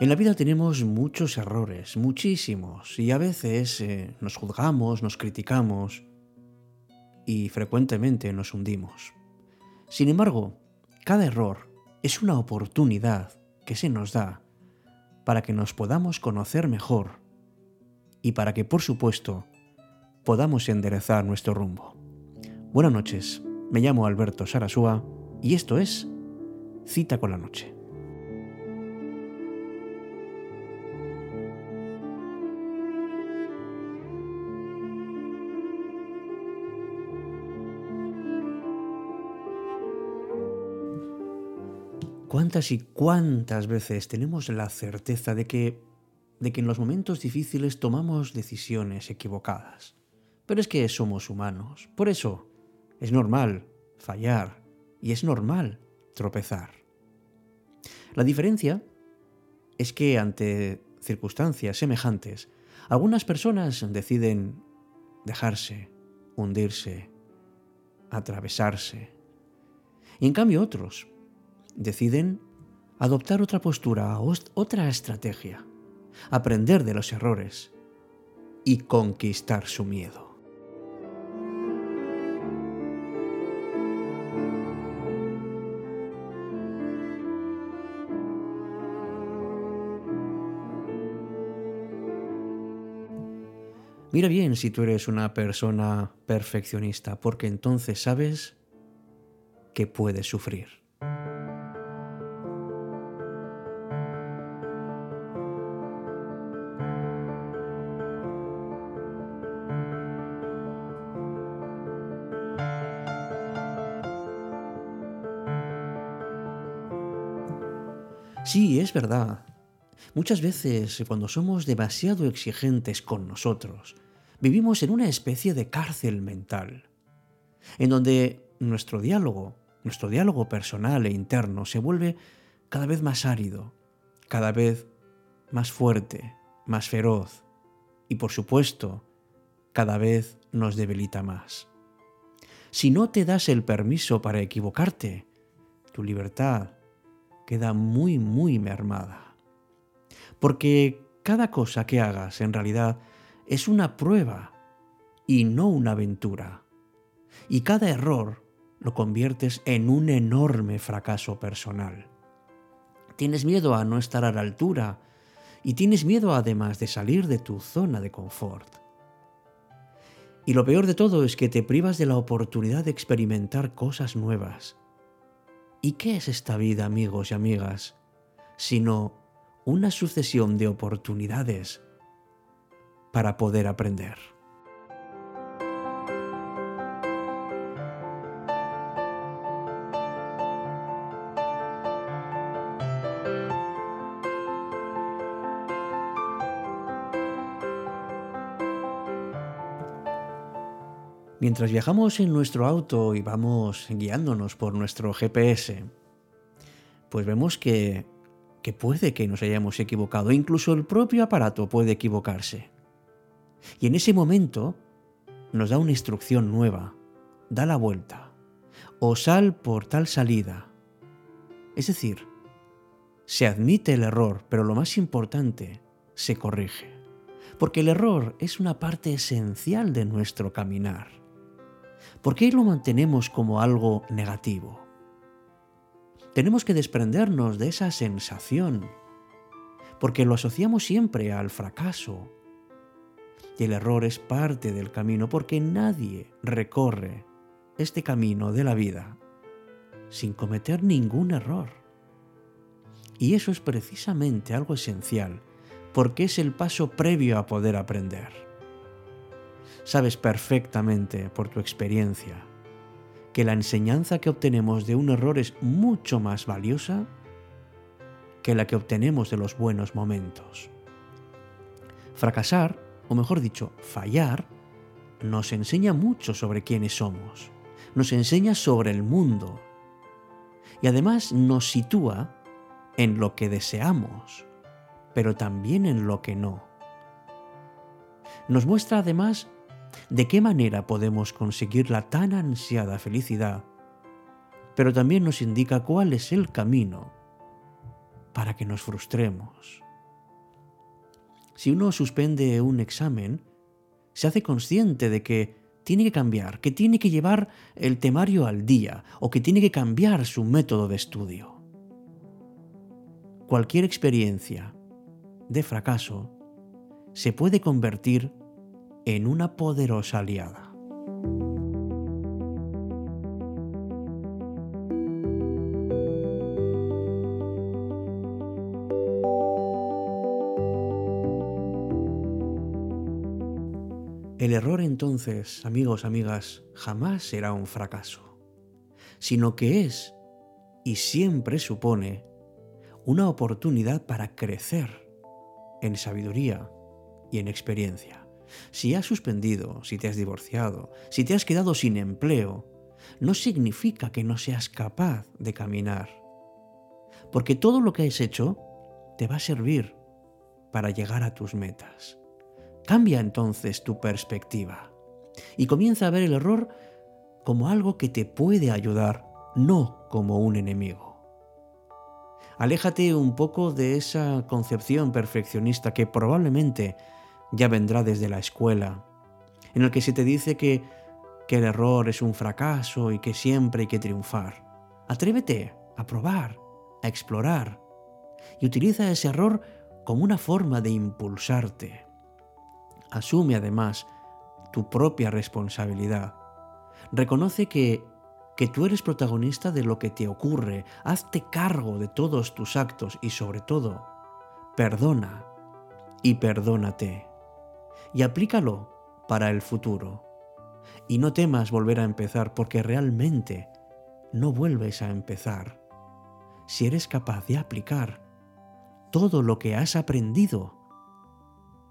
En la vida tenemos muchos errores, muchísimos, y a veces eh, nos juzgamos, nos criticamos y frecuentemente nos hundimos. Sin embargo, cada error es una oportunidad que se nos da para que nos podamos conocer mejor y para que, por supuesto, podamos enderezar nuestro rumbo. Buenas noches, me llamo Alberto Sarasúa y esto es Cita con la Noche. ¿Cuántas y cuántas veces tenemos la certeza de que, de que en los momentos difíciles tomamos decisiones equivocadas? Pero es que somos humanos. Por eso es normal fallar y es normal tropezar. La diferencia es que ante circunstancias semejantes, algunas personas deciden dejarse, hundirse, atravesarse. Y en cambio otros deciden adoptar otra postura, otra estrategia, aprender de los errores y conquistar su miedo. Mira bien si tú eres una persona perfeccionista, porque entonces sabes que puedes sufrir. Sí, es verdad. Muchas veces, cuando somos demasiado exigentes con nosotros, vivimos en una especie de cárcel mental, en donde nuestro diálogo, nuestro diálogo personal e interno se vuelve cada vez más árido, cada vez más fuerte, más feroz y, por supuesto, cada vez nos debilita más. Si no te das el permiso para equivocarte, tu libertad, queda muy, muy mermada. Porque cada cosa que hagas en realidad es una prueba y no una aventura. Y cada error lo conviertes en un enorme fracaso personal. Tienes miedo a no estar a la altura y tienes miedo además de salir de tu zona de confort. Y lo peor de todo es que te privas de la oportunidad de experimentar cosas nuevas ¿Y qué es esta vida, amigos y amigas? Sino una sucesión de oportunidades para poder aprender. Mientras viajamos en nuestro auto y vamos guiándonos por nuestro GPS, pues vemos que, que puede que nos hayamos equivocado, incluso el propio aparato puede equivocarse. Y en ese momento nos da una instrucción nueva, da la vuelta, o sal por tal salida. Es decir, se admite el error, pero lo más importante, se corrige. Porque el error es una parte esencial de nuestro caminar. ¿Por qué lo mantenemos como algo negativo? Tenemos que desprendernos de esa sensación, porque lo asociamos siempre al fracaso. Y el error es parte del camino, porque nadie recorre este camino de la vida sin cometer ningún error. Y eso es precisamente algo esencial, porque es el paso previo a poder aprender. Sabes perfectamente por tu experiencia que la enseñanza que obtenemos de un error es mucho más valiosa que la que obtenemos de los buenos momentos. Fracasar, o mejor dicho, fallar, nos enseña mucho sobre quiénes somos, nos enseña sobre el mundo y además nos sitúa en lo que deseamos, pero también en lo que no. Nos muestra además de qué manera podemos conseguir la tan ansiada felicidad, pero también nos indica cuál es el camino para que nos frustremos. Si uno suspende un examen, se hace consciente de que tiene que cambiar, que tiene que llevar el temario al día o que tiene que cambiar su método de estudio. Cualquier experiencia de fracaso se puede convertir en una poderosa aliada. El error entonces, amigos, amigas, jamás será un fracaso, sino que es y siempre supone una oportunidad para crecer en sabiduría y en experiencia. Si has suspendido, si te has divorciado, si te has quedado sin empleo, no significa que no seas capaz de caminar. Porque todo lo que has hecho te va a servir para llegar a tus metas. Cambia entonces tu perspectiva y comienza a ver el error como algo que te puede ayudar, no como un enemigo. Aléjate un poco de esa concepción perfeccionista que probablemente ya vendrá desde la escuela, en el que se te dice que, el error es un fracaso y que siempre hay que triunfar. Atrévete a probar, a explorar, y utiliza ese error como una forma de impulsarte. Asume además tu propia responsabilidad. Reconoce que, que tú eres protagonista de lo que te ocurre. Hazte cargo de todos tus actos y sobre todo, perdona y perdónate y aplícalo para el futuro. Y no temas volver a empezar porque realmente no vuelves a empezar si eres capaz de aplicar todo lo que has aprendido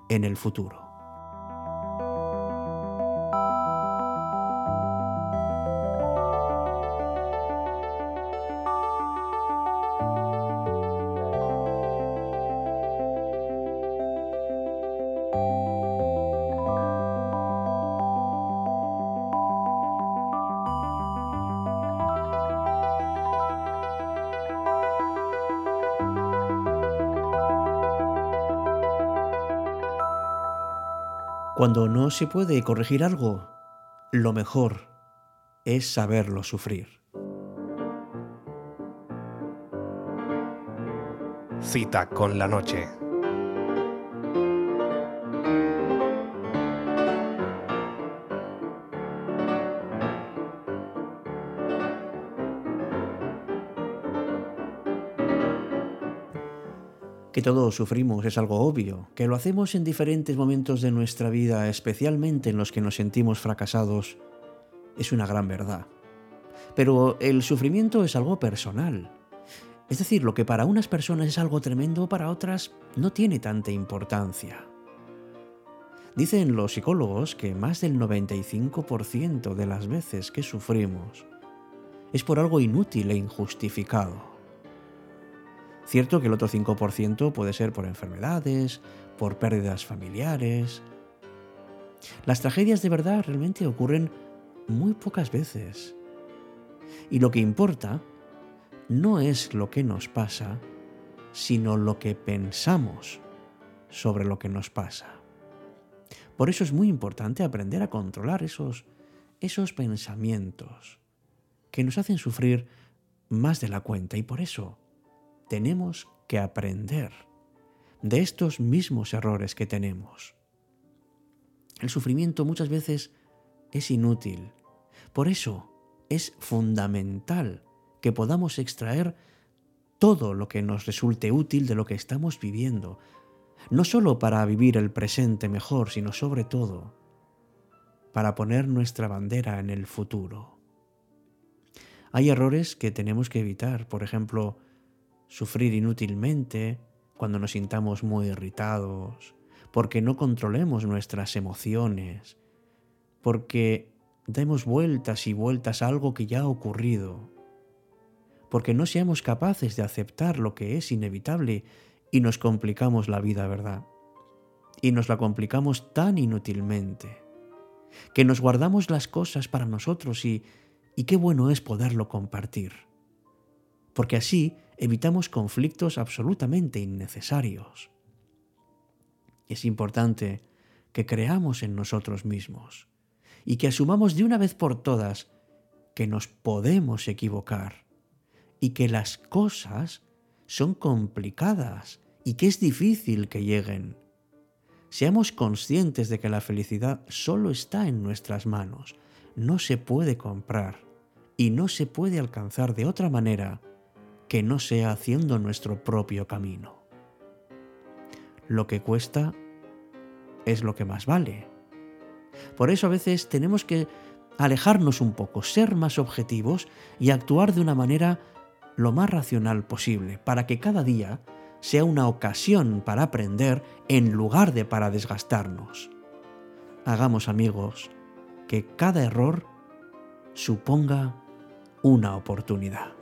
en el futuro. Cuando no se puede corregir algo, lo mejor es saberlo sufrir. Cita con la noche. Que todos sufrimos es algo obvio, que lo hacemos en diferentes momentos de nuestra vida, especialmente en los que nos sentimos fracasados, es una gran verdad. Pero el sufrimiento es algo personal. Es decir, lo que para unas personas es algo tremendo, para otras no tiene tanta importancia. Dicen los psicólogos que más del 95% de las veces que sufrimos es por algo inútil e injustificado. Cierto que el otro 5% puede ser por enfermedades, por pérdidas familiares. Las tragedias de verdad realmente ocurren muy pocas veces. Y lo que importa no es lo que nos pasa, sino lo que pensamos sobre lo que nos pasa. Por eso es muy importante aprender a controlar esos, esos pensamientos que nos hacen sufrir más de la cuenta y por eso tenemos que aprender de estos mismos errores que tenemos. El sufrimiento muchas veces es inútil. Por eso es fundamental que podamos extraer todo lo que nos resulte útil de lo que estamos viviendo, no solo para vivir el presente mejor, sino sobre todo para poner nuestra bandera en el futuro. Hay errores que tenemos que evitar, por ejemplo, sufrir inútilmente cuando nos sintamos muy irritados, porque no controlemos nuestras emociones, porque demos vueltas y vueltas a algo que ya ha ocurrido, porque no seamos capaces de aceptar lo que es inevitable y nos complicamos la vida, ¿verdad? Y nos la complicamos tan inútilmente. que nos guardamos las cosas para nosotros y, y qué bueno es poderlo compartir. Porque así evitamos conflictos absolutamente innecesarios. Es importante que creamos en nosotros mismos y que asumamos de una vez por todas que nos podemos equivocar y que las cosas son complicadas y que es difícil que lleguen. Seamos conscientes de que la felicidad solo está en nuestras manos, no se puede comprar y no se puede alcanzar de otra manera que no sea haciendo nuestro propio camino. Lo que cuesta es lo que más vale. Por eso a veces tenemos que alejarnos un poco, ser más objetivos y actuar de una manera lo más racional posible, para que cada día sea una ocasión para aprender en lugar de para desgastarnos. Hagamos amigos que cada error suponga una oportunidad.